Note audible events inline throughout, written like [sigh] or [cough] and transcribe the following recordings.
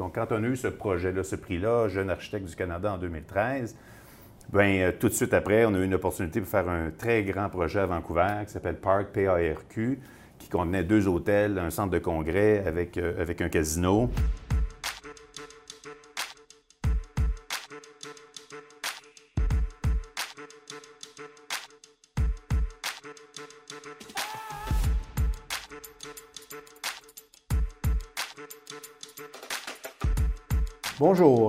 Donc, quand on a eu ce projet-là, ce prix-là, Jeune architecte du Canada en 2013, Bien, tout de suite après, on a eu une opportunité pour faire un très grand projet à Vancouver qui s'appelle Park PARQ, qui contenait deux hôtels, un centre de congrès avec, avec un casino.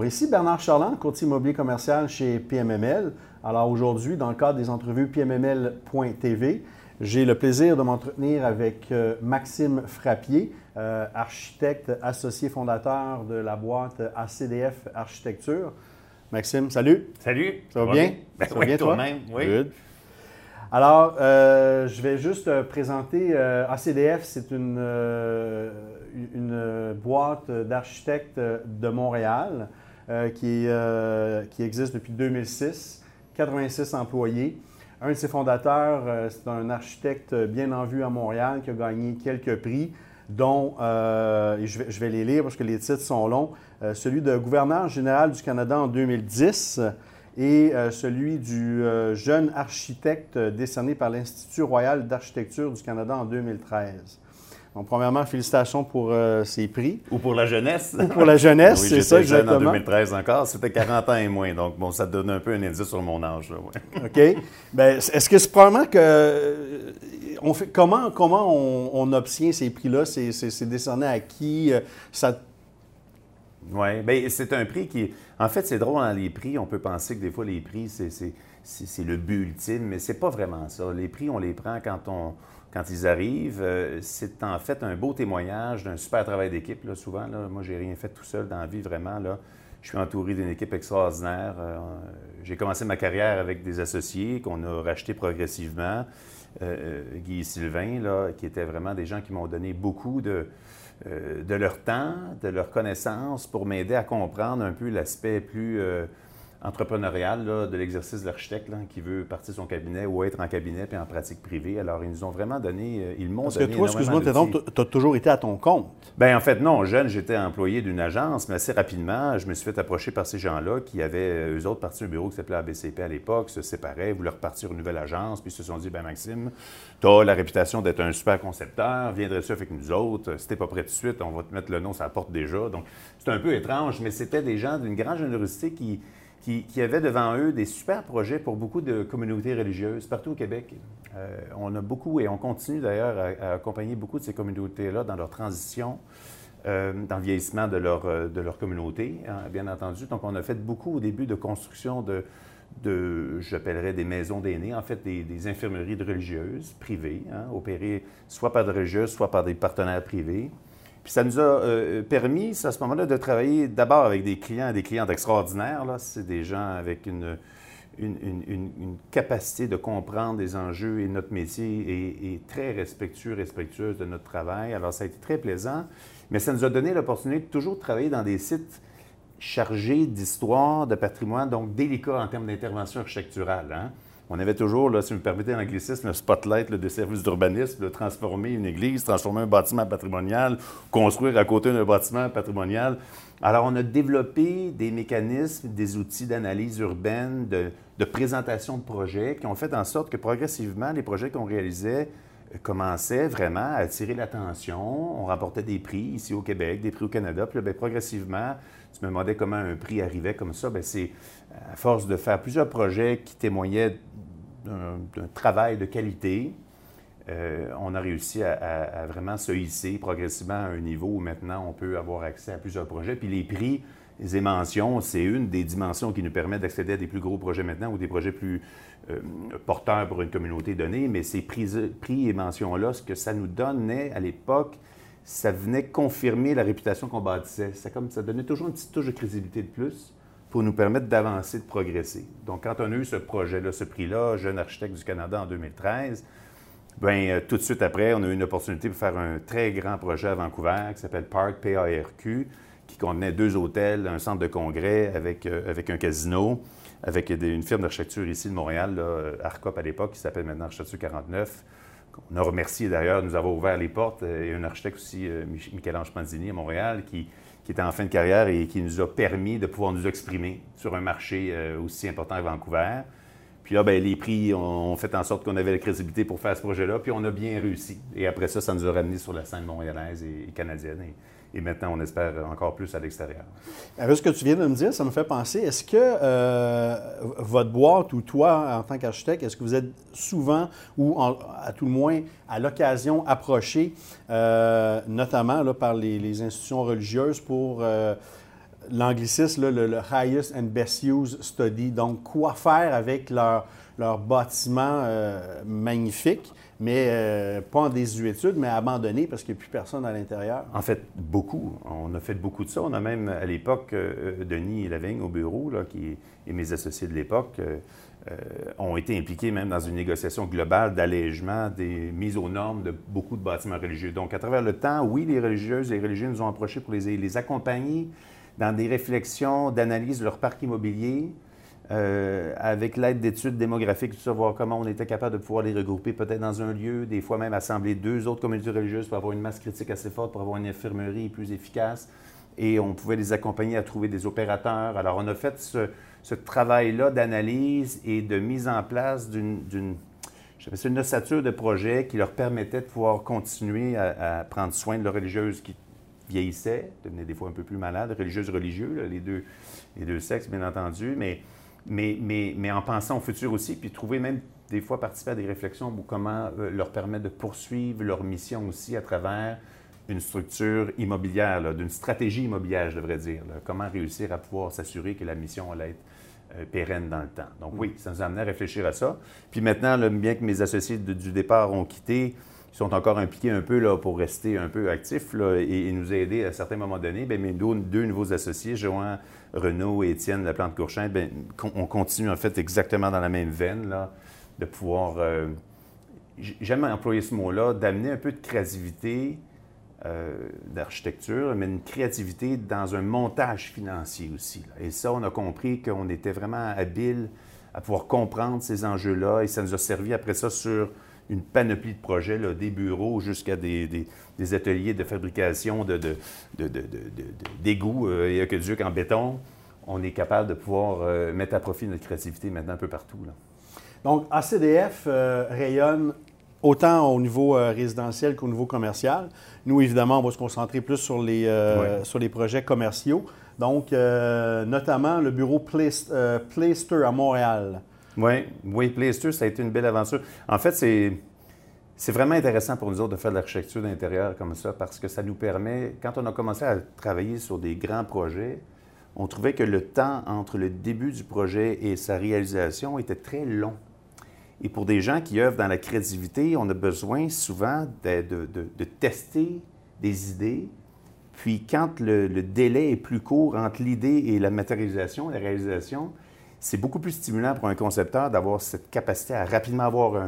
Bonjour, ici Bernard Charland, courtier immobilier commercial chez PMML. Alors aujourd'hui, dans le cadre des entrevues PMML.tv, j'ai le plaisir de m'entretenir avec euh, Maxime Frappier, euh, architecte associé fondateur de la boîte ACDF Architecture. Maxime, salut. Salut. Ça va, bien? Ben ça va bien, toi-même? Oui. Good. Alors, euh, je vais juste présenter ACDF, c'est une une boîte d'architectes de Montréal qui, euh, qui, existe depuis 2006, 86 employés. Un de ses fondateurs, euh, c'est un architecte bien en vue à Montréal qui a gagné quelques prix, dont, vais, je, vais, les lire parce que les titres sont longs, celui de gouverneur général du Canada en 2010 et celui du jeune architecte décerné par l'Institut royal d'architecture du Canada en 2013. Donc, premièrement, félicitations pour euh, ces prix. Ou pour la jeunesse. Ou pour la jeunesse, c'est ça, jeune en 2013 encore. C'était 40 ans et moins. Donc, bon, ça donne un peu un indice sur mon âge. [laughs] OK. Bien, est-ce que c'est probablement que. Euh, on fait, comment comment on, obtient ces prix-là? C'est décerné à qui? Euh, ça... Oui, bien, c'est un prix qui. En fait, c'est drôle dans les prix. On peut penser que des fois, les prix, c'est le but ultime, mais c'est pas vraiment ça. Les prix, on les prend quand on quand ils arrivent, euh, c'est en fait un beau témoignage d'un super travail d'équipe. Souvent, là, moi, j'ai rien fait tout seul dans la vie, vraiment. Là. Je suis entouré d'une équipe extraordinaire. Euh, j'ai commencé ma carrière avec des associés qu'on a rachetés progressivement. Euh, Guy et Sylvain, là, qui étaient vraiment des gens qui m'ont donné beaucoup de, de leur temps, de leur connaissance pour m'aider à comprendre un peu l'aspect plus entrepreneurial de l'exercice de l'architecte qui veut partir son cabinet ou être en cabinet puis en pratique privée. Alors, ils nous ont vraiment donné, euh, ils m'ont donné. Parce que toi, excuse-moi, tu as toujours été à ton compte. Bien, en fait, non. Jeune, j'étais employé d'une agence, mais assez rapidement, je me suis fait approcher par ces gens-là qui avaient, euh, eux autres, parti un bureau qui s'appelait ABCP à l'époque, se séparaient, voulaient repartir une nouvelle agence, puis ils se sont dit, ben Maxime, tu as la réputation d'être un super concepteur, viendrais-tu avec nous autres? Si t'es pas prêt tout de suite, on va te mettre le nom, ça porte déjà. Donc, c'est un peu étrange, mais c'était des gens d'une grande générosité qui qui, avaient devant eux des super projets pour beaucoup de communautés religieuses partout au Québec. Euh, on a beaucoup, et on continue d'ailleurs à, accompagner beaucoup de ces communautés-là dans leur transition, euh, dans le vieillissement de leur, euh, de leur communauté, hein, bien entendu. Donc, on a fait beaucoup au début de construction de, de j'appellerais des maisons d'aînés, en fait des, infirmeries de religieuses privées, hein, opérées soit par des religieuses, soit par des partenaires privés. Puis ça nous a euh, permis, à ce moment-là, de travailler d'abord avec des clients, des clients extraordinaires. C'est des gens avec une, une, capacité de comprendre les enjeux et notre métier est, très respectueux, respectueuse de notre travail. Alors, ça a été très plaisant. Mais ça nous a donné l'opportunité de toujours travailler dans des sites chargés d'histoire, de patrimoine, donc délicats en termes d'intervention architecturale. Hein? On avait toujours, si vous me permettez l'anglicisme, le spotlight de services d'urbanisme, de transformer une église, transformer un bâtiment patrimonial, construire à côté d'un bâtiment patrimonial. Alors, on a développé des mécanismes, des outils d'analyse urbaine, de, présentation de projets qui ont fait en sorte que progressivement, les projets qu'on réalisait euh, commençaient vraiment à attirer l'attention. On remportait des prix ici au Québec, des prix au Canada. Puis là, bien, progressivement, tu me demandais comment un prix arrivait comme ça. Bien, c'est à force de faire plusieurs projets qui témoignaient d'un travail de qualité, euh, on a réussi à, vraiment se hisser progressivement à un niveau où maintenant on peut avoir accès à plusieurs projets. Puis les prix les mentions, c'est une des dimensions qui nous permet d'accéder à des plus gros projets maintenant ou des projets plus euh, porteurs pour une communauté donnée. Mais ces prix, prix et mentions-là, ce que ça nous donnait à l'époque, ça venait confirmer la réputation qu'on bâtissait. Ça, comme, ça donnait toujours une petite touche de crédibilité de plus pour nous permettre d'avancer, de progresser. Donc, quand on a eu ce projet-là, ce prix-là, Jeune architecte du Canada en 2013, bien, euh, tout de suite après, on a eu une opportunité pour faire un très grand projet à Vancouver qui s'appelle Park PARQ, qui contenait deux hôtels, un centre de congrès avec, euh, avec un casino, avec une firme d'architecture ici de Montréal, là, Arcop à l'époque, qui s'appelle maintenant Architecture 49. On a remercié d'ailleurs nous avoir ouvert les portes, euh, et un architecte aussi, Michel-Ange Panzini à Montréal, qui, était en fin de carrière et qui nous a permis de pouvoir nous exprimer sur un marché aussi important à Vancouver. Puis là, ben, les prix ont fait en sorte qu'on avait la crédibilité pour faire ce projet-là, puis on a bien réussi. Et après ça, ça nous a ramené sur la scène montréalaise et, canadienne. Maintenant, on espère encore plus à l'extérieur. Avec ce que tu viens de me dire, ça me fait penser, est-ce que euh, votre boîte ou toi, en tant qu'architecte, est-ce que vous êtes souvent, ou à tout le moins à l'occasion, approché, euh, notamment par les, institutions religieuses pour... Euh, l'anglicisme, le, highest and best use study. Donc, quoi faire avec leur, leur bâtiment magnifique, mais euh, pas en désuétude, mais abandonné parce qu'il n'y a plus personne à l'intérieur? En fait, beaucoup. On a fait beaucoup de ça. On a même, à l'époque, euh, Denis Lavigne au bureau, là, qui, et mes associés de l'époque, ont été impliqués même dans une négociation globale d'allègement des mises aux normes de beaucoup de bâtiments religieux. Donc, à travers le temps, oui, les religieuses et les religieux nous ont approchés pour les accompagner dans des réflexions d'analyse de leur parc immobilier, euh, avec l'aide d'études démographiques, tout voir comment on était capable de pouvoir les regrouper peut-être dans un lieu, des fois même assembler deux autres communautés religieuses pour avoir une masse critique assez forte, pour avoir une infirmerie plus efficace. Et on pouvait les accompagner à trouver des opérateurs. Alors, on a fait ce, travail-là d'analyse et de mise en place d'une, une ossature de projet qui leur permettait de pouvoir continuer à, à prendre soin de leurs religieuses qui vieillissaient, devenaient des fois un peu plus malades, religieuses, religieux, les, deux, les deux sexes, bien entendu, mais, mais, mais, mais en pensant au futur aussi, puis trouver même des fois participer à des réflexions pour comment euh, leur permettre de poursuivre leur mission aussi à travers une structure immobilière, d'une stratégie immobilière, je devrais dire. Comment réussir à pouvoir s'assurer que la mission allait être euh, pérenne dans le temps. Donc oui, ça nous a amené à réfléchir à ça. Puis maintenant, bien que mes associés du départ ont quitté, ils sont encore impliqués un peu là, pour rester un peu actifs et, nous aider à certains moments donnés. Bien, mes deux, nouveaux associés, Johan Renaud et Étienne Laplante-Courchin, bien, on continue en fait exactement dans la même veine là, de pouvoir, euh, j'aime employer ce mot-là, d'amener un peu de créativité euh, d'architecture, mais une créativité dans un montage financier aussi. Et ça, on a compris qu'on était vraiment habile à pouvoir comprendre ces enjeux-là et ça nous a servi après ça sur une panoplie de projets, des bureaux jusqu'à des, ateliers de fabrication de, d'égouts de, euh, et aqueducs en béton. On est capable de pouvoir euh, mettre à profit notre créativité maintenant un peu partout. Donc, ACDF euh, rayonne autant au niveau résidentiel qu'au niveau commercial. Nous, évidemment, on va se concentrer plus sur les, sur les projets commerciaux. Donc, notamment le bureau Playster à Montréal. Oui, oui, Playster, ça a été une belle aventure. En fait, c'est, c'est vraiment intéressant pour nous autres de faire de l'architecture d'intérieur comme ça parce que ça nous permet, quand on a commencé à travailler sur des grands projets, on trouvait que le temps entre le début du projet et sa réalisation était très long. Et pour des gens qui œuvrent dans la créativité, on a besoin souvent de, de, tester des idées. Puis quand le, délai est plus court entre l'idée et la matérialisation, la réalisation, c'est beaucoup plus stimulant pour un concepteur d'avoir cette capacité à rapidement avoir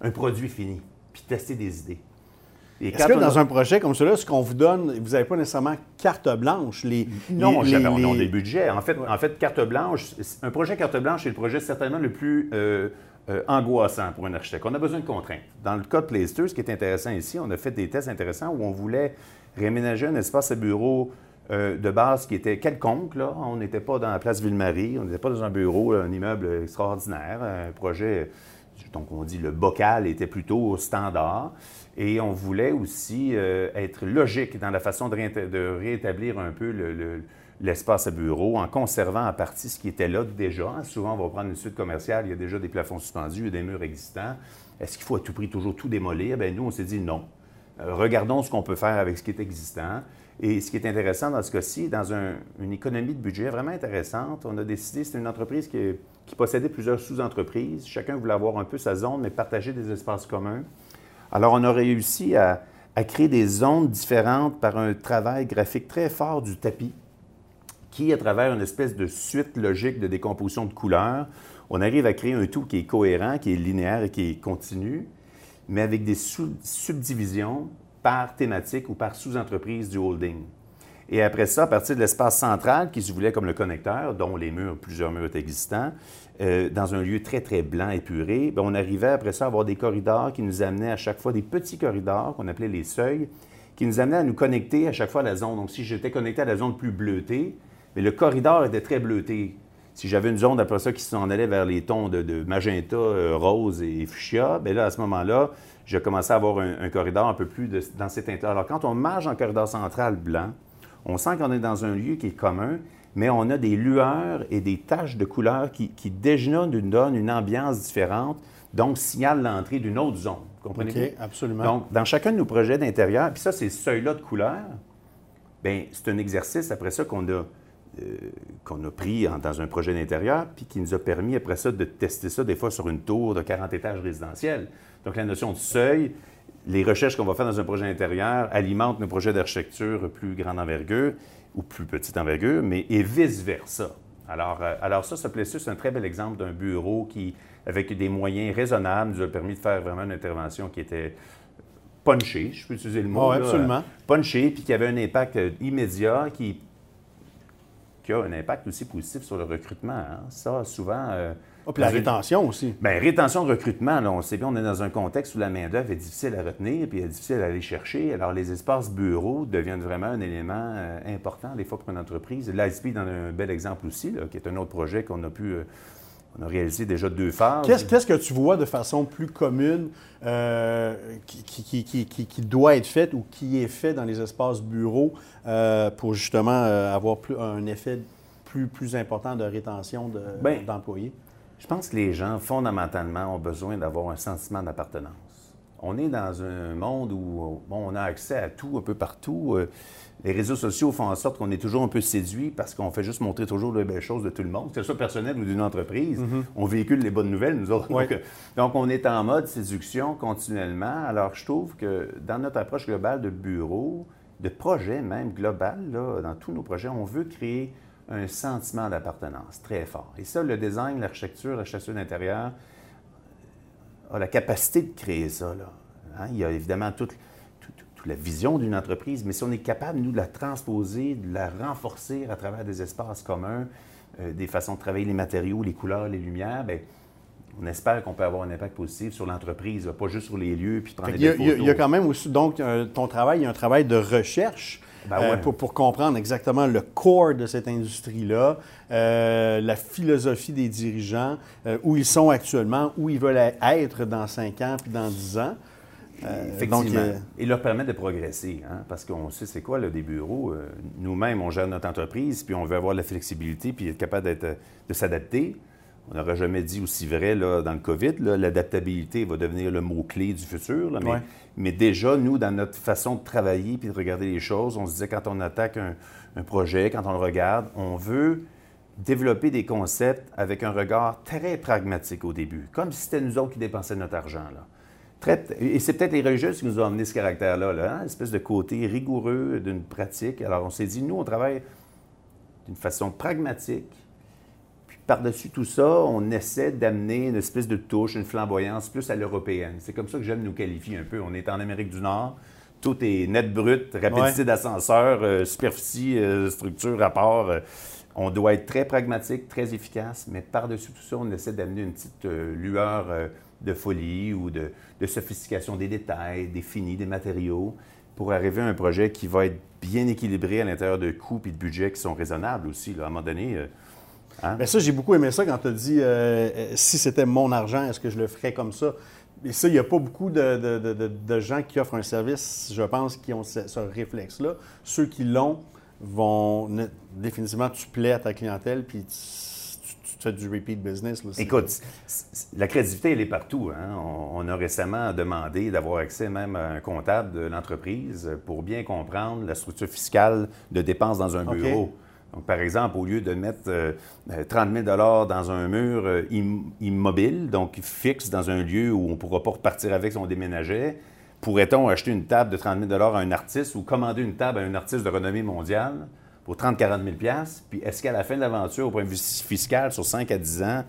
un, produit fini, puis tester des idées. Est-ce que dans un projet comme celui-là, ce qu'on vous donne, vous n'avez pas nécessairement carte blanche? Les, non, les, on a des budgets. En fait, en fait, carte blanche, un projet carte blanche est le projet certainement le plus euh, euh, angoissant pour un architecte. On a besoin de contraintes. Dans le cas de Playster, ce qui est intéressant ici, on a fait des tests intéressants où on voulait réaménager un espace à bureau euh, de base qui était quelconque. Là. On n'était pas dans la place Ville-Marie, on n'était pas dans un bureau, un immeuble extraordinaire, un projet, donc on dit le bocal était plutôt standard. Et on voulait aussi euh, être logique dans la façon de, rétablir un peu l'espace à bureau en conservant en partie ce qui était là déjà. Souvent, on va prendre une suite commerciale, il y a déjà des plafonds suspendus, des murs existants. Est-ce qu'il faut à tout prix toujours tout démolir? Bien, nous, on s'est dit non. Euh, regardons ce qu'on peut faire avec ce qui est existant. Et ce qui est intéressant dans ce cas-ci, dans une économie de budget vraiment intéressante, on a décidé, c'est une entreprise qui, possédait plusieurs sous-entreprises. Chacun voulait avoir un peu sa zone, mais partager des espaces communs. Alors, on a réussi à, créer des zones différentes par un travail graphique très fort du tapis, qui, à travers une espèce de suite logique de décomposition de couleurs, on arrive à créer un tout qui est cohérent, qui est linéaire et qui est continu, mais avec des subdivisions par thématique ou par sous-entreprise du holding. Et après ça, à partir de l'espace central qui se voulait comme le connecteur, dont les murs, plusieurs murs existants, euh, dans un lieu très, très blanc épuré, bien, on arrivait après ça à avoir des corridors qui nous amenaient à chaque fois des petits corridors qu'on appelait les seuils, qui nous amenait à nous connecter à chaque fois à la zone. Donc, si j'étais connecté à la zone plus bleutée, mais le corridor était très bleuté. Si j'avais une zone après ça qui s'en allait vers les tons de, magenta, euh, rose et fuchsia, bien là, à ce moment-là, je commençais à avoir un, corridor un peu plus dans ces teintes-là. Alors, quand on marche en corridor central blanc, on sent qu'on est dans un lieu qui est commun, mais on a des lueurs et des taches de couleurs qui, qui déjà nous donnent une ambiance différente, donc signalent l'entrée d'une autre zone. Vous comprenez? OK, absolument. Donc, dans chacun de nos projets d'intérieur, puis ça, ces seuils-là de couleurs, bien, c'est un exercice après ça qu'on a, euh, qu'on a pris dans un projet d'intérieur, puis qui nous a permis après ça de tester ça des fois sur une tour de 40 étages résidentiels. Donc, la notion de seuil, les recherches qu'on va faire dans un projet intérieur alimentent nos projets d'architecture plus grande envergure ou plus petite envergure, mais et vice-versa. Alors, euh, alors ça, ce Plessus, c'est un très bel exemple d'un bureau qui, avec des moyens raisonnables, nous a permis de faire vraiment une intervention qui était punchée, je peux utiliser le mot. Oh, absolument. punchée, puis qui avait un impact euh, immédiat, qui, qui a un impact aussi positif sur le recrutement. Hein. Ça, souvent... Euh, Oh, puis la rétention aussi. Bien, rétention de recrutement, là, on sait bien, on est dans un contexte où la main-d'œuvre est difficile à retenir puis est difficile à aller chercher. Alors, les espaces bureaux deviennent vraiment un élément euh, important, des fois, pour une entreprise. L'ISP dans un bel exemple aussi, qui est un autre projet qu'on a pu. Euh, on a réalisé déjà deux phases. Qu'est-ce, que tu vois de façon plus commune euh, qui, qui, doit être fait ou qui est fait dans les espaces bureaux pour justement avoir plus, un effet plus, plus important de rétention de, ben, d'employés? Je pense que les gens, fondamentalement, ont besoin d'avoir un sentiment d'appartenance. On est dans un monde où on a accès à tout, un peu partout. Les réseaux sociaux font en sorte qu'on est toujours un peu séduit parce qu'on fait juste montrer toujours les belles choses de tout le monde, que ce soit personnel ou d'une entreprise. Mm-hmm. On véhicule les bonnes nouvelles, nous autres. Donc, [laughs] donc, on est en mode séduction continuellement. Alors, je trouve que dans notre approche globale de bureau, de projet même global, là, dans tous nos projets, on veut créer un sentiment d'appartenance très fort. Et ça, le design, l'architecture, l'architecture d'intérieur a la capacité de créer ça. Là. Hein? Il y a évidemment toute, la vision d'une entreprise, mais si on est capable, nous, de la transposer, de la renforcer à travers des espaces communs, euh, des façons de travailler les matériaux, les couleurs, les lumières, bien, on espère qu'on peut avoir un impact positif sur l'entreprise, pas juste sur les lieux, puis prendre des photos. Il y a quand même aussi, donc, ton travail, il y a un travail de recherche ben euh, pour, comprendre exactement le core de cette industrie-là, euh, la philosophie des dirigeants, euh, où ils sont actuellement, où ils veulent être dans 5 ans puis dans 10 ans. Effectivement. Et leur permettre de progresser, hein, parce qu'on sait c'est quoi des bureaux. Nous-mêmes, on gère notre entreprise, puis on veut avoir la flexibilité, puis être capable de s'adapter. On n'aurait jamais dit aussi vrai là, dans le COVID. L'adaptabilité va devenir le mot-clé du futur. mais, déjà, nous, dans notre façon de travailler puis de regarder les choses, on se disait quand on attaque un, projet, quand on le regarde, on veut développer des concepts avec un regard très pragmatique au début, comme si c'était nous autres qui dépensaient notre argent. Là. Et c'est peut-être les religieux qui nous ont amené ce caractère-là, là, hein, une espèce de côté rigoureux d'une pratique. Alors on s'est dit, nous, on travaille d'une façon pragmatique, par-dessus tout ça, on essaie d'amener une espèce de touche, une flamboyance plus à l'européenne. C'est comme ça que j'aime nous qualifier un peu. On est en Amérique du Nord. Tout est net brut, rapidité d'ascenseur, euh, superficie, euh, structure, rapport. Euh. on doit être très pragmatique, très efficace, mais par-dessus tout ça, on essaie d'amener une petite lueur de folie ou de, sophistication des détails, des finis, des matériaux, pour arriver à un projet qui va être bien équilibré à l'intérieur de coûts et de budgets qui sont raisonnables aussi. À un moment donné, Hein? ça, j'ai beaucoup aimé ça quand tu as dit euh, euh, si c'était mon argent, est-ce que je le ferais comme ça? Et ça, il n'y a pas beaucoup de, gens qui offrent un service, je pense, qui ont ce, réflexe-là. Ceux qui l'ont vont définitivement, tu plais à ta clientèle, puis fais du repeat business. Écoute, la crédibilité, elle est partout. Hein. On, a récemment demandé d'avoir accès même à un comptable de l'entreprise pour bien comprendre la structure fiscale de dépenses dans un bureau. Donc, par exemple, au lieu de mettre 30 euh, 000 dans un mur euh, immobile, donc fixe dans un lieu où on ne pourra pas repartir avec si on déménageait, pourrait-on acheter une table de 30 000 à un artiste ou commander une table à un artiste de renommée mondiale? Pour 30-40 000 Puis est-ce qu'à la fin de l'aventure, au point de vue fiscal, sur 5 à 10 ans,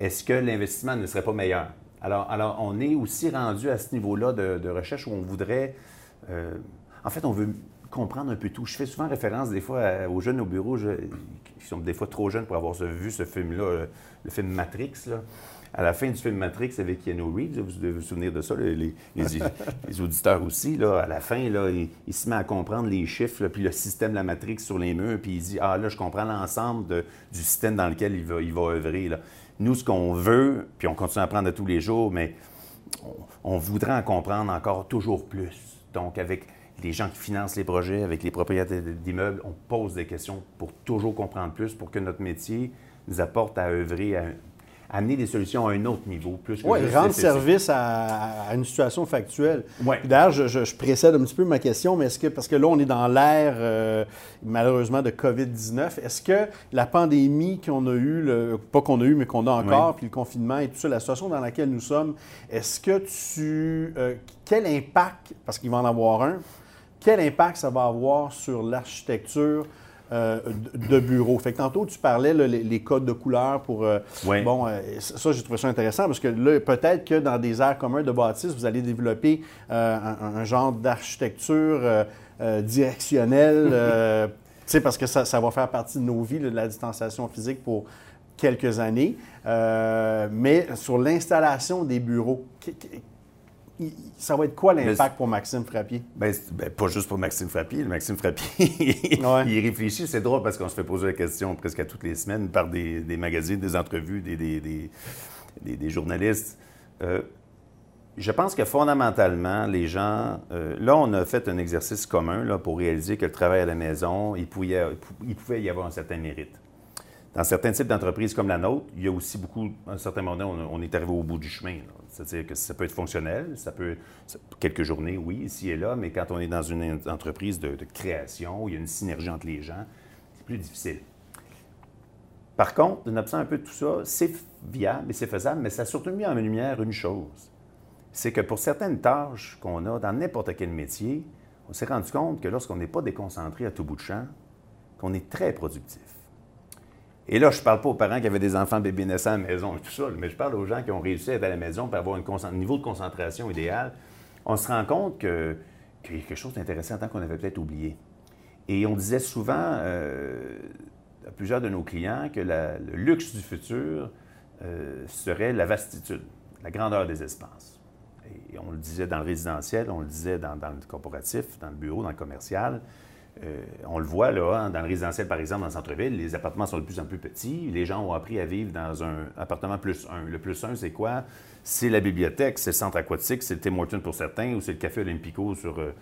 est-ce que l'investissement ne serait pas meilleur? Alors, alors on est aussi rendu à ce niveau-là de, recherche où on voudrait... Euh, en fait, on veut comprendre un peu tout. Je fais souvent référence des fois aux jeunes au bureau qui sont des fois trop jeunes pour avoir vu ce film-là, le film Matrix. À la fin du film Matrix avec Keanu Reeves, vous devez vous souvenir de ça, les, auditeurs aussi, là, à la fin, là, il, se met à comprendre les chiffres, puis le système de la Matrix sur les murs, puis il dit Ah là, je comprends l'ensemble du système dans lequel il va, il va œuvrer. Là. Nous, ce qu'on veut, puis on continue à apprendre de tous les jours, mais on, voudrait en comprendre encore toujours plus. Donc, avec les gens qui financent les projets, avec les propriétaires d'immeubles, on pose des questions pour toujours comprendre plus, pour que notre métier nous apporte à œuvrer à amener des solutions à un autre niveau, plus que Oui, rendre service à, une situation factuelle. D'ailleurs, je, précède un petit peu ma question, mais est-ce que, parce que là, on est dans l'ère, euh, malheureusement, de COVID-19, est-ce que la pandémie qu'on a eue, le, pas qu'on a eue, mais qu'on a encore, puis le confinement et tout ça, la situation dans laquelle nous sommes, est-ce que tu... Euh, quel impact, parce qu'il va en avoir un, quel impact ça va avoir sur l'architecture euh, de bureau. Fait que tantôt, tu parlais les, codes de couleur pour. Euh, bon, euh, ça, j'ai trouvé ça intéressant parce que là, peut-être que dans des aires communs de bâtisse, vous allez développer un, genre d'architecture directionnelle. [laughs] tu sais, parce que ça, ça, va faire partie de nos vies, de la distanciation physique pour quelques années. mais sur l'installation des bureaux, ça va être quoi l'impact pour Maxime Frappier? Bien, ben, pas juste pour Maxime Frappier. Maxime Frappier, [laughs] il réfléchit. C'est drôle parce qu'on se fait poser la question presque à toutes les semaines par des, magazines, des entrevues, des, journalistes. Euh, je pense que fondamentalement, les gens. Euh, là, on a fait un exercice commun là, pour réaliser que le travail à la maison, il pouvait, il pouvait y avoir un certain mérite. Dans certains types d'entreprises comme la nôtre, il y a aussi beaucoup, à un certain moment, on, est arrivé au bout du chemin. C'est-à-dire que ça peut être fonctionnel, ça peut, quelques journées, oui, ici et là, mais quand on est dans une entreprise de, création, où il y a une synergie entre les gens, c'est plus difficile. Par contre, en absent un peu de tout ça, c'est viable et c'est faisable, mais ça a surtout mis en lumière une chose. C'est que pour certaines tâches qu'on a dans n'importe quel métier, on s'est rendu compte que lorsqu'on n'est pas déconcentré à tout bout de champ, qu'on est très productif. Et là, je ne parle pas aux parents qui avaient des enfants bébés naissants à la maison et tout ça, mais je parle aux gens qui ont réussi à être à la maison pour avoir un niveau de concentration idéal. On se rend compte qu'il y a quelque chose d'intéressant qu'on avait peut-être oublié. Et on disait souvent euh, à plusieurs de nos clients que le luxe du futur euh, serait la vastitude, la grandeur des espaces. Et on le disait dans le résidentiel, on le disait dans le corporatif, dans le bureau, dans le commercial. Euh, on le voit là, hein, dans le résidentiel, par exemple, dans le centre-ville, les appartements sont de plus en plus petits. Les gens ont appris à vivre dans un appartement plus un. Le plus un, c'est quoi? C'est la bibliothèque, c'est le centre aquatique, c'est le Tim Hortons pour certains, ou c'est le Café Olympico sur, euh,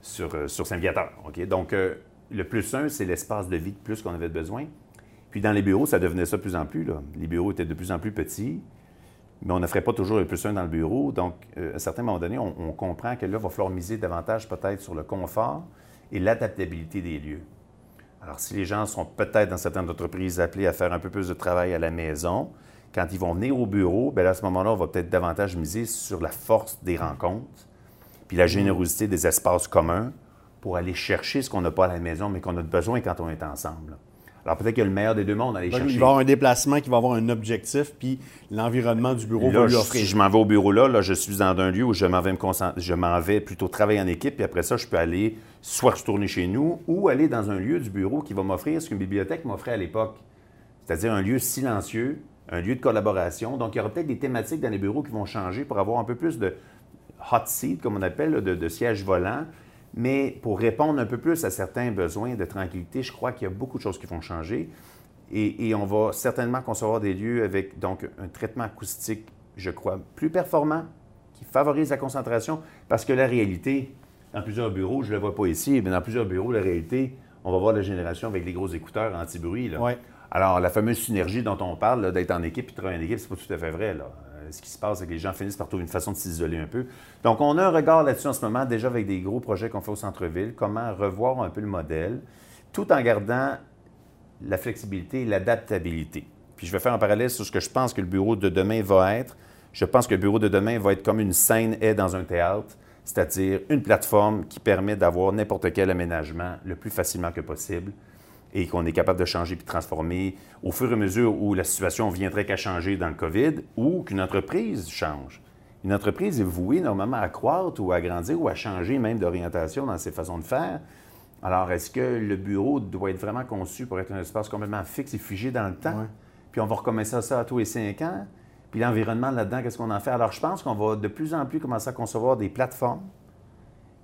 sur, euh, sur Saint-Viateur. Donc, le plus un, c'est l'espace de vie plus qu'on avait besoin. Puis dans les bureaux, ça devenait ça de plus en plus. Les bureaux étaient de plus en plus petits, mais on ne ferait pas toujours le plus un dans le bureau. Donc, à un certain moment donné, on, on comprend que là, il va falloir miser davantage peut-être sur le confort, et l'adaptabilité des lieux. Alors, si les gens sont peut-être dans certaines entreprises appelés à faire un peu plus de travail à la maison, quand ils vont venir au bureau, bien à ce moment-là, on va peut-être davantage miser sur la force des rencontres, puis la générosité des espaces communs pour aller chercher ce qu'on n'a pas à la maison, mais qu'on a besoin quand on est ensemble. Alors peut-être qu'il y a le meilleur des deux mondes à aller chercher. Il va y avoir un déplacement qui va avoir un objectif, puis l'environnement du bureau va lui offrir. Si je m'en vais au bureau là, là, je suis dans un lieu où je m'en vais, me je m'en vais plutôt travailler en équipe, puis après ça, je peux aller soit retourner chez nous ou aller dans un lieu du bureau qui va m'offrir ce qu'une bibliothèque m'offrait à l'époque. C'est-à-dire un lieu silencieux, un lieu de collaboration. Donc, il y aura peut-être des thématiques dans les bureaux qui vont changer pour avoir un peu plus de hot seat, comme on appelle, de, de sièges volants mais pour répondre un peu plus à certains besoins de tranquillité, je crois qu'il y a beaucoup de choses qui vont changer. Et, on va certainement concevoir des lieux avec donc un traitement acoustique, je crois, plus performant, qui favorise la concentration, parce que la réalité, dans plusieurs bureaux, je ne le vois pas ici, mais dans plusieurs bureaux, la réalité, on va voir la génération avec les gros écouteurs anti-bruit. Alors, la fameuse synergie dont on parle, d'être en équipe et de travailler en équipe, c'est pas tout à fait vrai. Là. Euh, ce qui se passe, c'est que les gens finissent par trouver une façon de s'isoler un peu. Donc, on a un regard là-dessus en ce moment, déjà avec des gros projets qu'on fait au centre-ville, comment revoir un peu le modèle, tout en gardant la flexibilité et l'adaptabilité. Puis je vais faire un parallèle sur ce que je pense que le bureau de demain va être. Je pense que le bureau de demain va être comme une scène est dans un théâtre, c'est-à-dire une plateforme qui permet d'avoir n'importe quel aménagement le plus facilement que possible et qu'on est capable de changer puis de transformer au fur et à mesure où la situation viendrait qu'à changer dans le COVID ou qu'une entreprise change. Une entreprise est vouée normalement à croître ou à grandir ou à changer même d'orientation dans ses façons de faire Alors, est-ce que le bureau doit être vraiment conçu pour être un espace complètement fixe et figé dans le temps? Ouais. Puis on va recommencer ça à tous les cinq ans. Puis l'environnement là-dedans, qu'est-ce qu'on en fait? Alors, je pense qu'on va de plus en plus commencer à concevoir des plateformes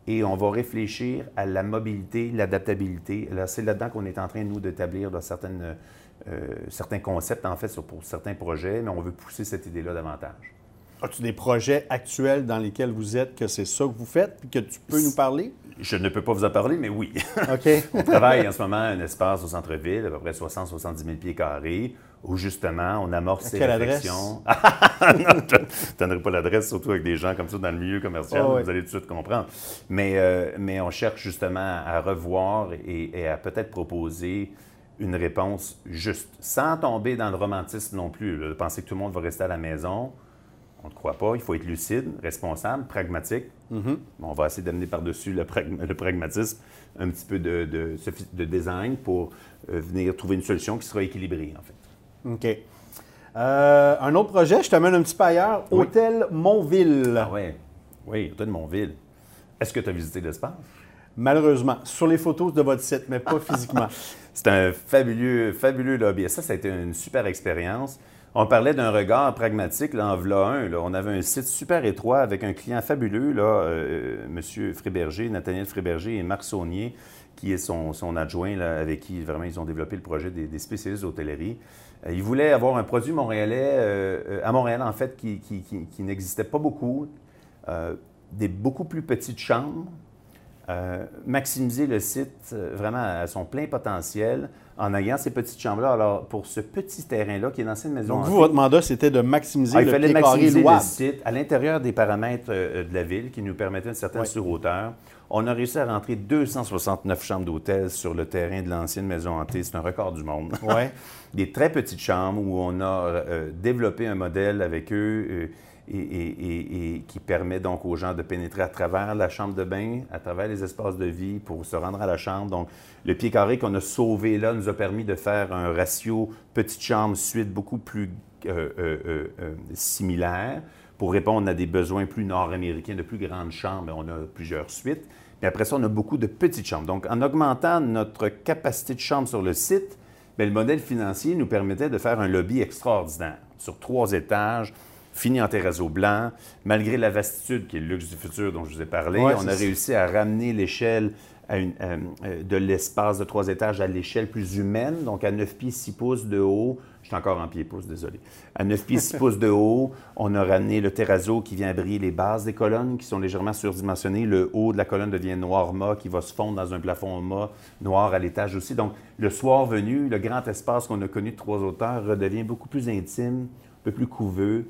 et on va réfléchir à la mobilité, l'adaptabilité. C'est là-dedans qu'on est en train, nous, d'établir euh, certains concepts, en fait, pour certains projets, mais on veut pousser cette idée-là davantage. As-tu des projets actuels dans lesquels vous êtes, que c'est ça que vous faites, puis que tu peux nous parler? Je ne peux pas vous en parler, mais oui. OK. [laughs] On travaille en ce moment un espace au centre-ville, à peu près 60-70 000 pieds carrés, où justement on amorce ces quelle réflexions. [laughs] non, je ne donnerai pas l'adresse, surtout avec des gens comme ça dans le milieu commercial, Oh, oui. vous allez tout de suite comprendre. Mais, euh, mais on cherche justement à revoir et, et à peut-être proposer une réponse juste, sans tomber dans le romantisme non plus. là, de penser que tout le monde va rester à la maison. On ne croit pas. Il faut être lucide, responsable, pragmatique. Mm-hmm. On va essayer d'amener par-dessus le, pragma- le pragmatisme un petit peu de, de, sophi- de design pour euh, venir trouver une solution qui sera équilibrée, en fait. OK. Euh, un autre projet, je t'amène un petit peu ailleurs. Oui. Hôtel Montville. Ah ouais. Oui, Hôtel Montville. Est-ce que tu as visité l'espace? Malheureusement, sur les photos de votre site, mais pas physiquement. [laughs] C'est un fabuleux, fabuleux lobby. Ça, ça a été une super expérience. On parlait d'un regard pragmatique, là, en. On avait un site super étroit avec un client fabuleux, là, euh, M. Fréberger, Nathaniel Fréberger et Marc Saunier, qui est son, adjoint, avec qui vraiment ils ont développé le projet des, spécialistes d'hôtellerie. Euh, ils voulaient avoir un produit montréalais, euh, à Montréal en fait, qui, n'existait pas beaucoup, des beaucoup plus petites chambres, euh, maximiser le site euh, vraiment à son plein potentiel en ayant ces petites chambres-là. Alors, pour ce petit terrain-là, qui est dans une maison Donc, vous, votre mandat, c'était de maximiser ah, il le fallait pied carré maximiser le site à l'intérieur des paramètres euh, de la ville qui nous permettaient une certaine Ouais. surhauteur. On a réussi à rentrer 269 chambres d'hôtel sur le terrain de l'ancienne maison hantée. C'est un record du monde. Ouais. [laughs] des très petites chambres où on a euh, développé un modèle avec eux et, qui permet donc aux gens de pénétrer à travers la chambre de bain, à travers les espaces de vie pour se rendre à la chambre. Donc, le pied carré qu'on a sauvé là nous a permis de faire un ratio petite chambre suite beaucoup plus euh, euh, euh, similaire pour répondre à des besoins plus nord-américains de plus grandes chambres. On a plusieurs suites. Puis après ça, on a beaucoup de petites chambres. Donc, en augmentant notre capacité de chambre sur le site, bien, le modèle financier nous permettait de faire un lobby extraordinaire sur trois étages, fini en terrazzo blanc. Malgré la vastitude, qui est le luxe du futur dont je vous ai parlé, Ouais, on a réussi à ramener l'échelle à une- euh, euh, de l'espace de trois étages à l'échelle plus humaine, donc à 9 pieds 6 pouces de haut. Je suis encore en pied pouces, désolé. À 9 pieds 6 [laughs] pouces de haut, on a ramené le terrazzo qui vient briller les bases des colonnes qui sont légèrement surdimensionnées. Le haut de la colonne devient noir mat qui va se fondre dans un plafond mat noir à l'étage aussi. Donc, le soir venu, le grand espace qu'on a connu de trois hauteurs redevient beaucoup plus intime, un peu plus couveux.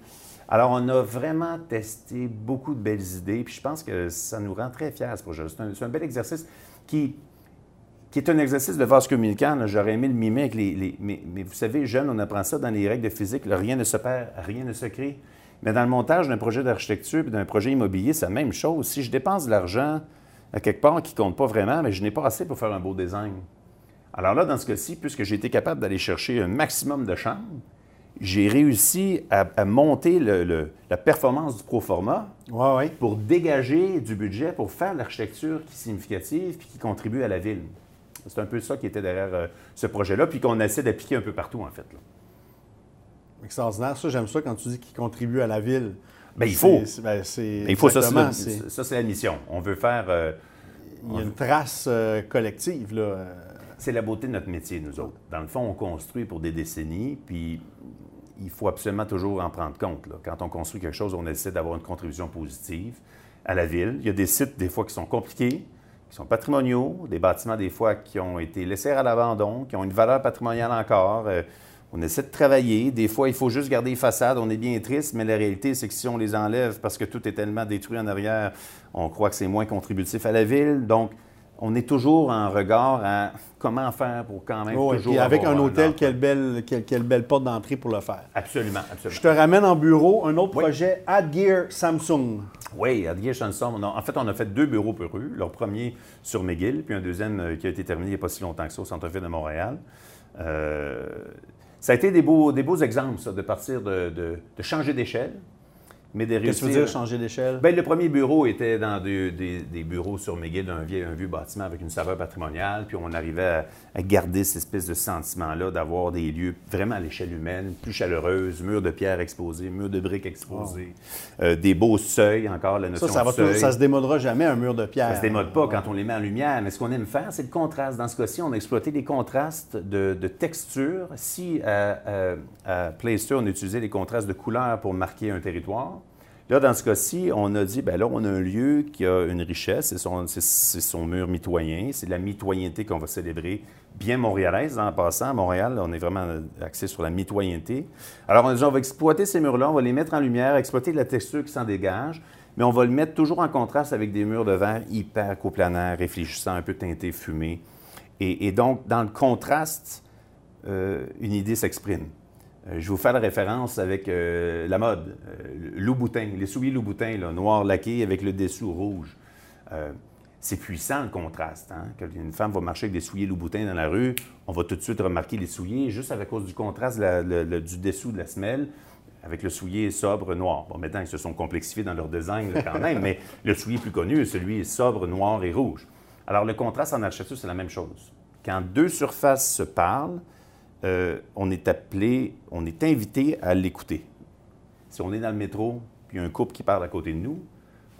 Alors, on a vraiment testé beaucoup de belles idées, puis je pense que ça nous rend très fiers, ce projet. C'est un, bel exercice qui, est un exercice de vase communicant. J'aurais aimé le mimer avec les... mais, vous savez, jeune, on apprend ça dans les règles de physique. rien ne se perd, rien ne se crée. Mais dans le montage d'un projet d'architecture puis d'un projet immobilier, c'est la même chose. Si je dépense de l'argent à quelque part qui ne compte pas vraiment, mais je n'ai pas assez pour faire un beau design. Alors là, dans ce cas-ci, puisque j'ai été capable d'aller chercher un maximum de chambres, j'ai réussi à, à monter le- le- la performance du proforma Ouais, ouais. pour dégager du budget pour faire l'architecture qui est significative puis qui contribue à la ville. C'est un peu ça qui était derrière euh, ce projet-là, puis qu'on essaie d'appliquer un peu partout, en fait. là. Extraordinaire. Ça, j'aime ça quand tu dis qu'il contribue à la ville. Ben, il faut. c'est- ben, c'est- Mais il faut ça, c'est la- mission. On veut faire. euh, Il y a une trace euh, collective, là. c'est la beauté de notre métier, nous autres. Dans le fond, on construit pour des décennies, puis il faut absolument toujours en prendre compte. Quand on construit quelque chose, on essaie d'avoir une contribution positive à la ville. Il y a des sites, des fois, qui sont compliqués, qui sont patrimoniaux, des bâtiments, des fois, qui ont été laissés à l'abandon, qui ont une valeur patrimoniale encore. Euh, on essaie de travailler. Des fois, il faut juste garder les façades. On est bien triste, mais la réalité, c'est que si on les enlève parce que tout est tellement détruit en arrière, on croit que c'est moins contributif à la ville. Donc, on est toujours en regard à comment faire pour quand même toujours puis avec avoir un hôtel, quelle belle, quelle, quelle belle porte d'entrée pour le faire. Absolument, absolument. Je te ramène en bureau un autre Oui. projet, Adgear Samsung. Oui, Adgear a- en fait, on a fait deux bureaux pour eux. Leur premier sur McGill, puis un deuxième euh, qui a été terminé il n'y a pas si longtemps que ça, au centre-ville de Montréal. Euh, ça a été des beaux, des beaux exemples, ça, de partir de, de- de changer d'échelle, mais de Qu'est-ce que tu veux dire, changer d'échelle? Ben, le premier bureau était dans des, des- des bureaux sur McGill, un vieux, un vieux bâtiment avec une saveur patrimoniale. Puis on arrivait à, à garder cette espèce de sentiment-là d'avoir des lieux vraiment à l'échelle humaine, plus chaleureuse, murs de pierre exposés, murs de briques exposés, euh, des beaux seuils, encore la notion ça, ça, va de seuil. ça se démodera jamais, un mur de pierre. Ça se démode pas quand on les met en lumière, mais ce qu'on aime faire, c'est le contraste. Dans ce cas-ci, on a exploité les contrastes de, de texture. Si à, à, à Playster, on utilisait les contrastes de couleurs pour marquer un territoire, là, dans ce cas-ci, on a dit, ben là, on a un lieu qui a une richesse, c'est son, mur mitoyen, c'est la mitoyenneté qu'on va célébrer, bien montréalaise en passant. À Montréal, on est vraiment axé sur la mitoyenneté. Alors, on a dit, on va exploiter ces murs-là, on va les mettre en lumière, exploiter la texture qui s'en dégage, mais on va le mettre toujours en contraste avec des murs de verre hyper coplanaires, réfléchissants, un peu teintés, fumés. Et, et donc, dans le contraste, euh, une idée s'exprime. Euh, je vous faire la référence avec euh, la mode. Euh, Louboutin, les souliers Louboutin, là, noir laqué avec le dessous rouge. Euh, c'est puissant le contraste. Hein? Quand une femme va marcher avec des souliers Louboutin dans la rue, on va tout de suite remarquer les souliers juste à cause du contraste du dessous de la semelle avec le soulier sobre noir. Bon, maintenant, ils se sont complexifiés dans leur design quand même, [laughs] mais le soulier plus connu, celui sobre, noir et rouge. Alors, le contraste en architecture, c'est la même chose. Quand deux surfaces se parlent, euh, on est appelé, on est invité à l'écouter. Si on est dans le métro, puis il y a un couple qui parle à côté de nous,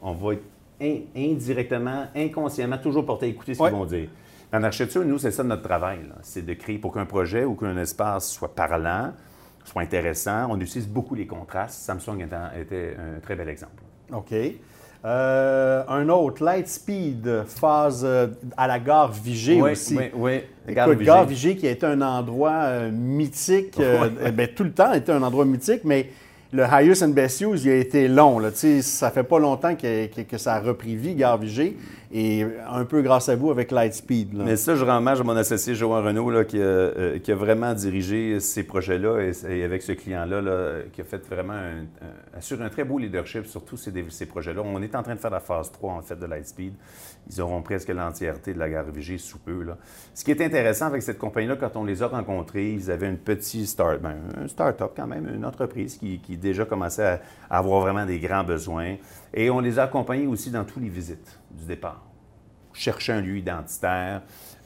on va être in- indirectement, inconsciemment, toujours porté à écouter ce Ouais. qu'ils vont dire. En architecture, nous, c'est ça notre travail. C'est de créer pour qu'un projet ou qu'un espace soit parlant, soit intéressant. On utilise beaucoup les contrastes. Samsung était un très bel exemple. OK. Euh, un autre, Lightspeed, phase euh, à la gare Vigée aussi. oui, oui. Écoute, Gare Vigée qui a été un endroit euh, mythique, [laughs] eh ben, tout le temps été un endroit mythique, mais le Highest and Best Use, il a été long. Là. Ça fait pas longtemps que, que- ça a repris vie, Gare Vigée, et un peu grâce à vous avec Lightspeed. là. Mais ça, je rends hommage à mon associé Johan Renault qui, a, euh, qui a vraiment dirigé ces projets-là et, avec ce client-là, là, qui a fait vraiment un, un- très beau leadership sur tous ces, projets-là. On est en train de faire la phase 3 en fait de Lightspeed. Ils auront presque l'entièreté de la gare Vigée sous peu. Ce qui est intéressant avec cette compagnie-là, quand on les a rencontrés, ils avaient une petite start, ben, un start-up quand même, une entreprise qui déjà commençait à, à avoir vraiment des grands besoins. Et on les a accompagnés aussi dans toutes les visites du départ. Chercher un lieu identitaire.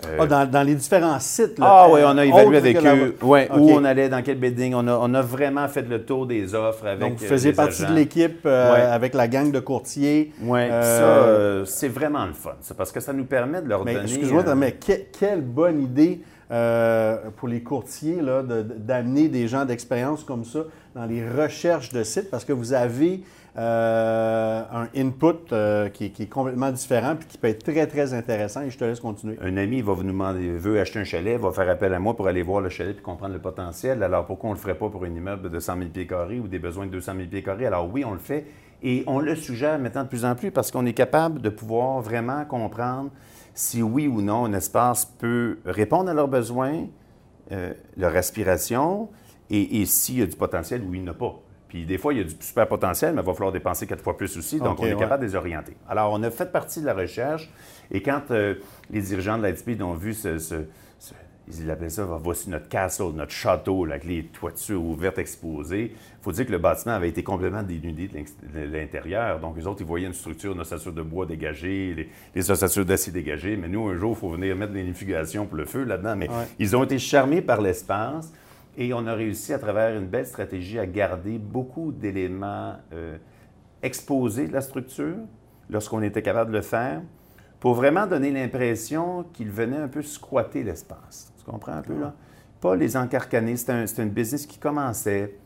euh, Ah, dans, dans les différents sites. là, ah oui, on a euh, évalué avec que la- eux ouais, OK. où on allait, dans quel building. On a, on a vraiment fait le tour des offres avec Donc, vous euh, faisiez les partie agents. de l'équipe euh, Ouais. avec la gang de courtiers. Oui, Euh, ça, euh, c'est vraiment le fun. C'est parce que ça nous permet de leur Mais donner... excuse-moi, mais que- quelle bonne idée euh, pour les courtiers d'amener des gens d'expérience comme ça dans les recherches de sites parce que vous avez euh, un input euh, qui, est- complètement différent puis qui peut être très, très intéressant et je te laisse continuer. Un ami va vous demander, veut acheter un chalet, va faire appel à moi pour aller voir le chalet et comprendre le potentiel. Alors pourquoi on ne le ferait pas pour un immeuble de 100 000 pieds carrés ou des besoins de 200 000 pieds carrés? Alors oui, on le fait et on le suggère maintenant de plus en plus parce qu'on est capable de pouvoir vraiment comprendre si oui ou non un espace peut répondre à leurs besoins, euh, leur aspiration et, et s'il y a du potentiel ou il n'y en a pas. Puis des fois, il y a du super potentiel, mais il va falloir dépenser quatre fois plus aussi. Donc, on est ouais. capable de les orienter. Alors, on a fait partie de la recherche. Et quand euh, les dirigeants de Lightspeed ont vu ce, ce- ce- ils appelaient ça, voici notre castle, notre château, là, avec les toitures ouvertes exposées. Il faut dire que le bâtiment avait été complètement dénudé de l'intérieur. Donc, les autres, ils voyaient une structure, une ossature de bois dégagée, les, les ossatures d'acier dégagées. Mais nous, un jour, il faut venir mettre des lifigations pour le feu là-dedans. Mais Ouais. ils ont été charmés par l'espace. Et on a réussi à travers une belle stratégie à garder beaucoup d'éléments euh, exposés de la structure lorsqu'on était capable de le faire pour vraiment donner l'impression qu'ils venaient un peu squatter l'espace. Tu comprends un peu là? Pas les encarcaner. C'était un, une business qui commençait.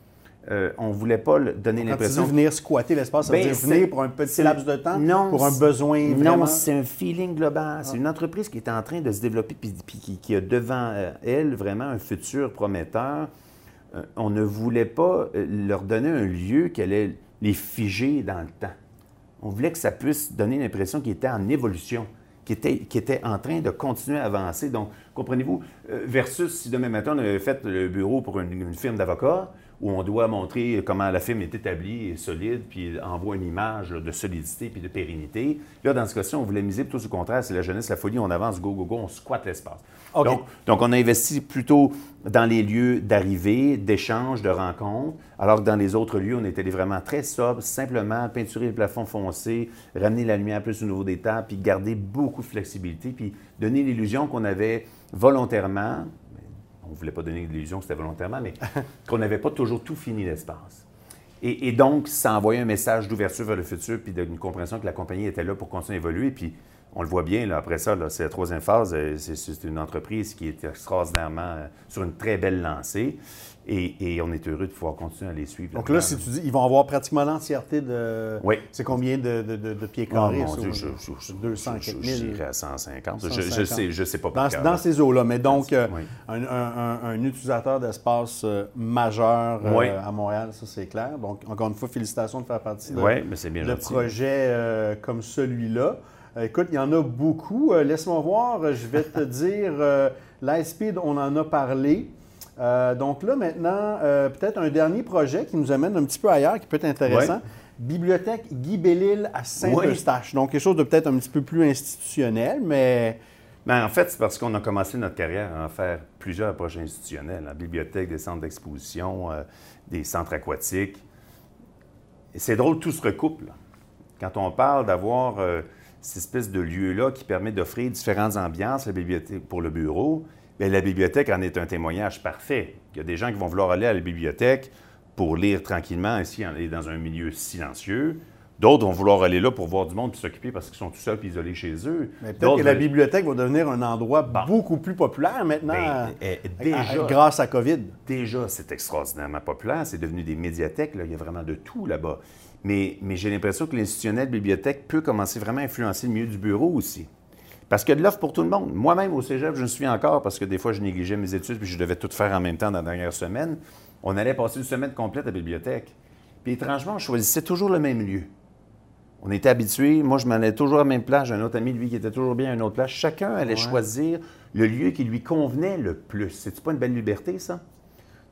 Euh, on ne voulait pas donner l'impression venir squatter l'espace, ça veut Ben, dire venir pour un petit laps de temps, Non, pour un besoin vraiment... Non, c'est un feeling global. C'est une entreprise qui est en train de se développer puis, puis qui, qui a devant euh, elle vraiment un futur prometteur. Euh, on ne voulait pas leur donner un lieu qui allait les figer dans le temps. On voulait que ça puisse donner l'impression qu'ils étaient en évolution, qu'ils étaient, qu'ils étaient en train de continuer à avancer. Donc, comprenez-vous, versus si demain matin on avait fait le bureau pour une, une firme d'avocats, où on doit montrer comment la firme est établie et solide, puis envoie une image de solidité puis de pérennité. Là, dans ce cas-ci, on voulait miser plutôt sur le contraire, c'est la jeunesse, la folie, on avance, go, go, go, on squatte l'espace. Donc, donc, on a investi plutôt dans les lieux d'arrivée, d'échange, de rencontre, alors que dans les autres lieux, on était vraiment très sobre, simplement peinturer le plafond foncé, ramener la lumière plus au niveau des tables, puis garder beaucoup de flexibilité, puis donner l'illusion qu'on avait volontairement, on ne voulait pas donner l'illusion que c'était volontairement, mais [laughs] qu'on n'avait pas toujours tout fini l'espace. Et, donc, ça envoyait un message d'ouverture vers le futur, puis d'une compréhension que la compagnie était là pour continuer à évoluer. Puis, on le voit bien, là, après ça, c'est la troisième phase. Euh, c'est une entreprise qui est extraordinairement euh, sur une très belle lancée. Et, on est heureux de pouvoir continuer à les suivre. Donc là, si tu dis, ils vont avoir pratiquement l'entièreté de. Oui. C'est combien de, pieds carrés? Oh, mon Dieu, je, je, 200 je, je, à 150. Je ne sais, je sais pas. Dans, dans ces eaux-là. Mais donc, euh, un, utilisateur d'espace euh, majeur euh, à Montréal, ça, c'est clair. Donc, encore une fois, félicitations de faire partie de, oui, mais bien de projets comme celui-là. Écoute, il y en a beaucoup. Laisse-moi voir. Je vais te [laughs] dire, l'ISpeed, on en a parlé. Euh, donc là, maintenant, euh, peut-être un dernier projet qui nous amène un petit peu ailleurs, qui peut être intéressant. Bibliothèque Guy Bellil à Saint-Eustache. Donc, quelque chose de peut-être un petit peu plus institutionnel, mais... Bien, en fait, c'est parce qu'on a commencé notre carrière à en faire plusieurs projets institutionnels. La bibliothèque, des centres d'exposition, euh, des centres aquatiques. Et c'est drôle, tout se recoupe. Quand on parle d'avoir cette espèce de lieu-là qui permet d'offrir différentes ambiances la bibliothèque pour le bureau, Bien, la bibliothèque en est un témoignage parfait. Il y a des gens qui vont vouloir aller à la bibliothèque pour lire tranquillement, ainsi aller dans un milieu silencieux. D'autres vont vouloir aller là pour voir du monde et s'occuper parce qu'ils sont tout seuls et isolés chez eux. Mais peut-être que la bibliothèque va devenir un endroit beaucoup plus populaire maintenant, ben, eh, déjà, grâce à COVID. Déjà, c'est extraordinairement populaire. C'est devenu des médiathèques. Là. Il y a vraiment de tout là-bas. Mais, mais j'ai l'impression que l'institutionnel bibliothèque peut commencer vraiment à influencer le milieu du bureau aussi. Parce qu'il y a de l'offre pour tout le monde. Moi-même, au cégep, je me souviens encore, parce que des fois, je négligeais mes études puis je devais tout faire en même temps dans la dernière semaine. On allait passer une semaine complète à la bibliothèque. Puis étrangement, on choisissait toujours le même lieu. On était habitués. Moi, je m'en allais toujours à la même place. J'ai un autre ami, lui, qui était toujours bien à une autre place. Chacun allait choisir le lieu qui lui convenait le plus. C'est-tu pas une belle liberté, ça?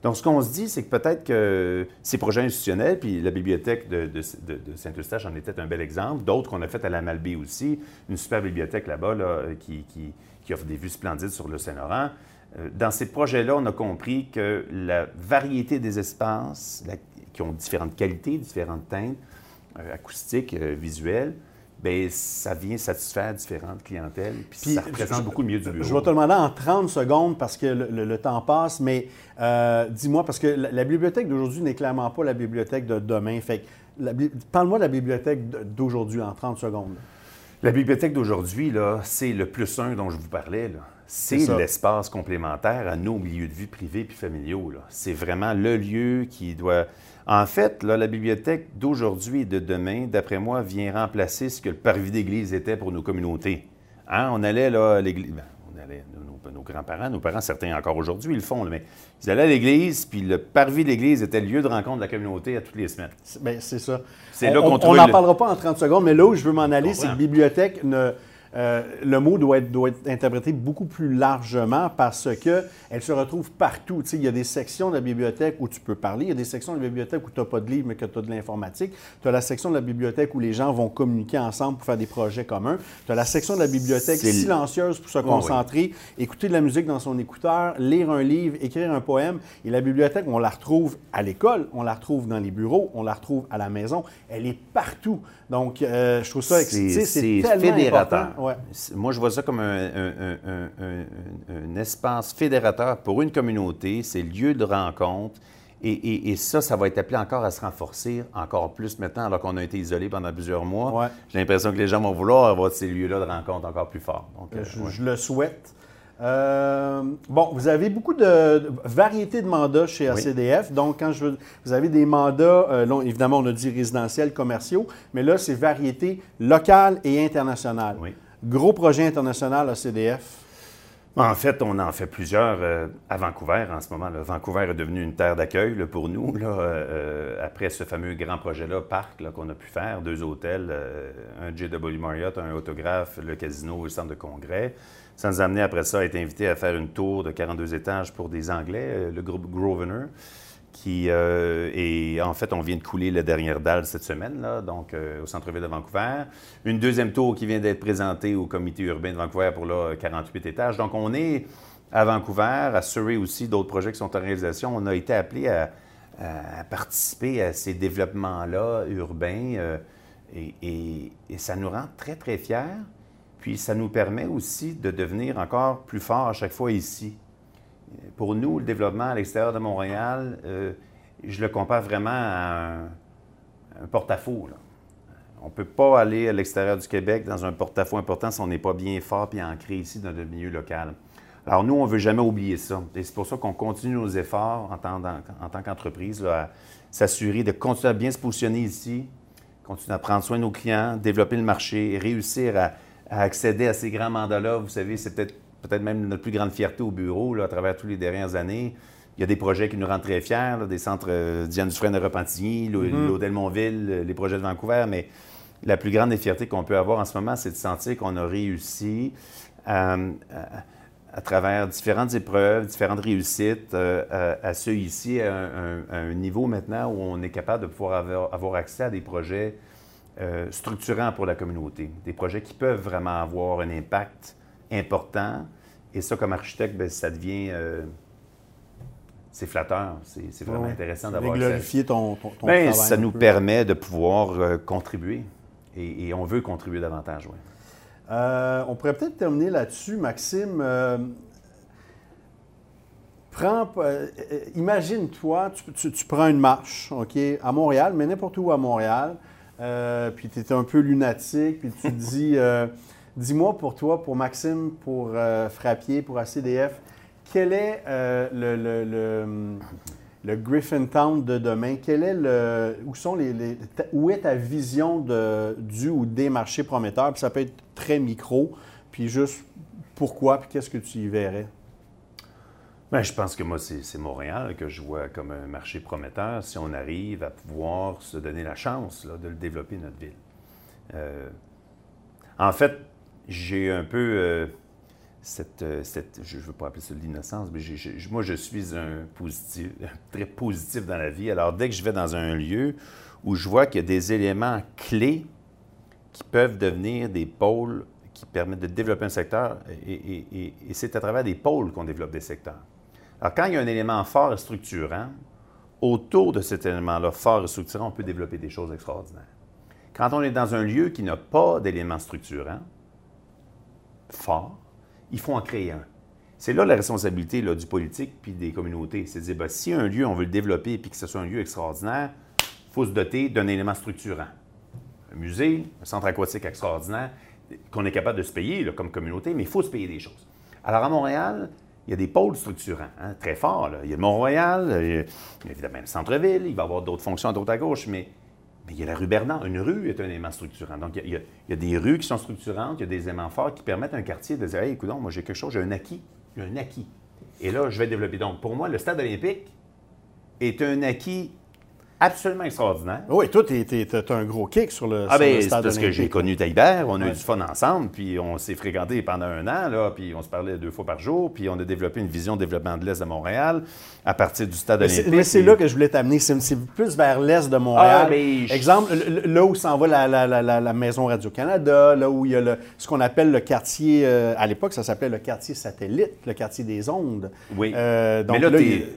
Donc, ce qu'on se dit, c'est que peut-être que ces projets institutionnels, puis la bibliothèque de, Saint-Eustache en était un bel exemple, d'autres qu'on a fait à la Malbaie aussi, une super bibliothèque là-bas qui, offre des vues splendides sur le Saint-Laurent. Euh, dans ces projets-là, on a compris que la variété des espaces, qui ont différentes qualités, différentes teintes, euh, acoustiques, euh, visuelles, bien, ça vient satisfaire différentes clientèles, puis, ça représente beaucoup mieux du bureau. Je vais te demander en 30 secondes, parce que le, temps passe, mais euh, dis-moi, parce que la, bibliothèque d'aujourd'hui n'est clairement pas la bibliothèque de demain. Fait parle-moi de la bibliothèque d'aujourd'hui en 30 secondes. La bibliothèque d'aujourd'hui, là, c'est le plus un dont je vous parlais. C'est l'espace complémentaire à nos milieux de vie privés puis familiaux. C'est vraiment le lieu qui doit en fait, la bibliothèque d'aujourd'hui et de demain, d'après moi, vient remplacer ce que le parvis d'église était pour nos communautés. Hein? On allait là, à l'église. Ben, on allait, nos, grands-parents, nos parents, certains encore aujourd'hui, ils le font, mais ils allaient à l'église, puis le parvis d'église était le lieu de rencontre de la communauté à toutes les semaines. C'est ça. C'est là qu'on On n'en parlera pas en 30 secondes, mais là où je veux m'en aller, c'est que bibliothèque ne euh, le mot doit être, doit être, interprété beaucoup plus largement parce qu'elle se retrouve partout. il y a des sections de la bibliothèque où tu peux parler, il y a des sections de la bibliothèque où tu n'as pas de livre mais que tu as de l'informatique. Tu as la section de la bibliothèque où les gens vont communiquer ensemble pour faire des projets communs. Tu as la section de la bibliothèque silencieuse pour se concentrer, écouter de la musique dans son écouteur, lire un livre, écrire un poème. Et la bibliothèque, on la retrouve à l'école, on la retrouve dans les bureaux, on la retrouue à la maison. Elle est partout. Donc, euh, je trouve ça, c'est fédérateur. Moi, je vois ça comme un, espace fédérateur pour une communauté. C'est lieu de rencontre. Et, ça, ça va être appelé encore à se renforcer encore plus maintenant, alors qu'on a été isolé pendant plusieurs mois. J'ai l'impression que les gens vont vouloir avoir ces lieux-là de rencontre encore plus forts. Donc, euh, je, le souhaite. Euh, bon, vous avez beaucoup de, variétés de mandats chez ACDF. Donc, quand je veux, vous avez des mandats, euh, évidemment, on a dit résidentiels, commerciaux, mais là, c'est variété locale et internationale. Gros projet international ACDF. En fait, on en fait plusieurs euh, à Vancouver en ce moment. Vancouver est devenu une terre d'accueil pour nous. après ce fameux grand projet-là, parc qu'on a pu faire, deux hôtels, un JW Marriott, un autographe, le casino, le centre de congrès. Ça nous a amené après ça à être invité à faire une tour de 42 étages pour des Anglais, euh, le groupe Grosvenor. Qui euh, et en fait, on vient de couler la dernière dalle cette semaine, là, donc au centre-ville de Vancouver. Une deuxième tour qui vient d'être présentée au comité urbain de Vancouver pour là, 48 étages. Donc, on est à Vancouver, à Surrey aussi, d'autres projets qui sont en réalisation. On a été appelé à, participer à ces développements-là urbains et, et, ça nous rend très, très fiers. Puis ça nous permet aussi de devenir encore plus forts à chaque fois ici. Pour nous, le développement à l'extérieur de Montréal, euh, je le compare vraiment à un, porte-à-faux. On ne peut pas aller à l'extérieur du Québec dans un porte-à-faux important si on n'est pas bien fort et ancré ici dans le milieu local. Alors nous, on ne veut jamais oublier ça. Et c'est pour ça qu'on continue nos efforts en tant, en tant qu'entreprise à s'assurer de continuer à bien se positionner ici, continuer à prendre soin de nos clients, développer le marché, réussir à à accéder à ces grands mandats-là. Vous savez, c'est peut-être peut-être même notre plus grande fierté au bureau là, à travers toutes les dernières années. Il y a des projets qui nous rendent très fiers, des centres euh, Diane Dufresne de Repentigny, mm-hmm. l'Hôtel Montville, euh, les projets de Vancouver, mais la plus grande des fiertés qu'on peut avoir en ce moment, c'est de sentir qu'on a réussi à, travers différentes épreuves, différentes réussites, euh, à, ceux ici à un, niveau maintenant où on est capable de pouvoir avoir accès à des projets euh, structurants pour la communauté, des projets qui peuvent vraiment avoir un impact important. Et ça, comme architecte, ben, ça devient... Euh, c'est flatteur, c'est vraiment intéressant d'avoir glorifier ton, ton, ton ben, Ça nous permet de pouvoir euh, contribuer. Et, on veut contribuer davantage, oui. on pourrait peut-être terminer là-dessus, Maxime. Prends, imagine-toi, tu, tu, prends une marche, OK, à Montréal, mais n'importe où à Montréal. Euh, puis tu es un peu lunatique, puis tu te dis, euh, dis-moi pour toi, pour Maxime, pour euh, Frappier, pour ACDF, quel est le, le, Griffin Town de demain? Quel est le, où, sont les, où est ta vision du ou des marchés prometteurs? Puis ça peut être très micro, puis juste pourquoi, puis qu'est-ce que tu y verrais? Bien, je pense que moi, c'est Montréal que je vois comme un marché prometteur si on arrive à pouvoir se donner la chance de le développer, notre ville. Euh, en fait, j'ai un peu euh, cette, euh, cette, Je ne veux pas appeler ça l'innocence, mais moi, je suis un positif, [laughs] très positif dans la vie. Alors, dès que je vais dans un lieu où je vois qu'il y a des éléments clés qui peuvent devenir des pôles qui permettent de développer un secteur, et c'est à travers des pôles qu'on développe des secteurs. Alors, quand il y a un élément fort et structurant, autour de cet élément-là fort et structurant, on peut développer des choses extraordinaires. Quand on est dans un lieu qui n'a pas d'élément structurant fort, il faut en créer un. C'est là la responsabilité du politique puis des communautés. C'est de dire, ben, si un lieu, on veut le développer puis que ce soit un lieu extraordinaire, il faut se doter d'un élément structurant. Un musée, un centre aquatique extraordinaire, qu'on est capable de se payer comme communauté, mais il faut se payer des choses. Alors à Montréal, il y a des pôles structurants, hein, très forts. Il y a le Mont-Royal, il y a évidemment le centre-ville, il va y avoir d'autres fonctions à droite à gauche, mais, il y a la rue Bernard. Une rue est un élément structurant. Donc, il y, a, des rues qui sont structurantes, il y a des éléments forts qui permettent à un quartier de dire Hey, écoute, moi j'ai quelque chose, j'ai un acquis. J'ai un acquis. Et là, je vais développer. Donc, pour moi, le stade olympique est un acquis absolument extraordinaire. Oui, toi, tu as un gros kick sur le, ah ben, c'est parce que j'ai connu Taïbert, on a eu du fun ensemble, puis on s'est fréquenté pendant un an, là, puis on se parlait deux fois par jour, puis on a développé une vision de développement de l'Est de Montréal à partir du stade olympique. Mais c'est là que je voulais t'amener, c'est plus vers l'Est de Montréal. Ah, ben, Exemple, là où s'en va la, la, maison Radio-Canada, là où il y a ce qu'on appelle le quartier, euh, à l'époque, ça s'appelait le quartier satellite, le quartier des ondes. Oui, euh, donc, mais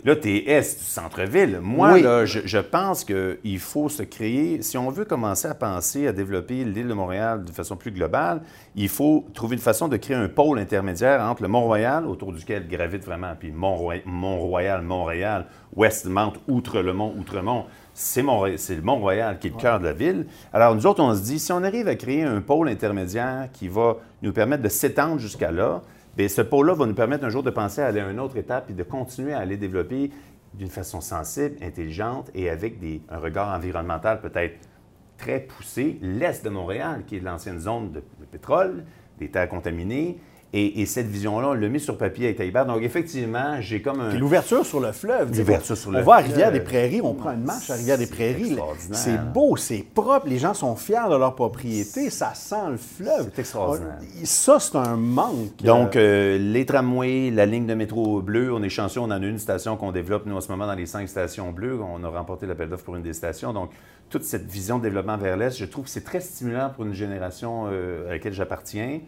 là, tu es, est du centre-ville. Moi, là, je pense pense qu'il faut se créer, si on veut commencer à penser à développer l'île de Montréal de façon plus globale, il faut trouver une façon de créer un pôle intermédiaire entre le Mont-Royal, autour duquel gravite vraiment, puis Mont-Royal, Montréal, Westmount, Outre-le-Mont, Outremont. C'est le Mont-Royal qui est le cœur de la ville. Alors, nous autres, on se dit, si on arrive à créer un pôle intermédiaire qui va nous permettre de s'étendre jusqu'à là, bien, ce pôle-là va nous permettre un jour de penser à aller à une autre étape et de continuer à aller développer d'une façon sensible, intelligente et avec un regard environnemental peut-être très poussé, l'est de Montréal, qui est l'ancienne zone de, pétrole, des terres contaminées, Et, cette vision-là, on l'a mis sur papier avec Taillibert. Donc, effectivement, j'ai comme un. l'ouverture sur le fleuve. L'ouverture sur le fleuve. On va à Rivière-des-Prairies, on prend une marche à Rivière-des-Prairies. C'est beau, c'est propre, les gens sont fiers de leur propriété, ça sent le fleuve. C'est extraordinaire. Ça, c'est un manque. Donc, euh, les tramways, la ligne de métro bleu, on est chanceux, on en a une station qu'on développe, nous, en ce moment, dans les cinq stations bleues. On a remporté l'appel d'offres pour une des stations. Donc, toute cette vision de développement vers l'Est, je trouve que c'est très stimulant pour une génération euh, à laquelle j'appartiens.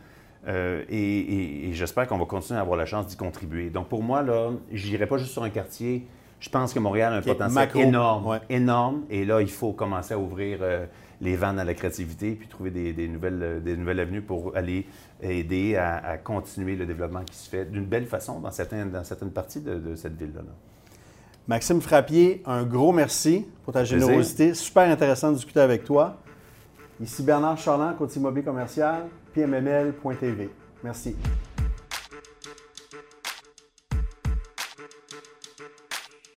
Euh, et, j'espère qu'on va continuer à avoir la chance d'y contribuer. Donc, pour moi, là, je n'irai pas juste sur un quartier. Je pense que Montréal a un potentiel énorme, énorme. Et là, il faut commencer à ouvrir euh, les vannes à la créativité puis trouver des, nouvelles, des nouvelles avenues pour aller aider à, continuer le développement qui se fait d'une belle façon dans certaines, dans certaines parties de, cette ville-là. Maxime Frappier, un gros merci pour ta générosité. Super intéressant de discuter avec toi. Ici Bernard Charland, côté immobilier commercial pmml.tv. Merci.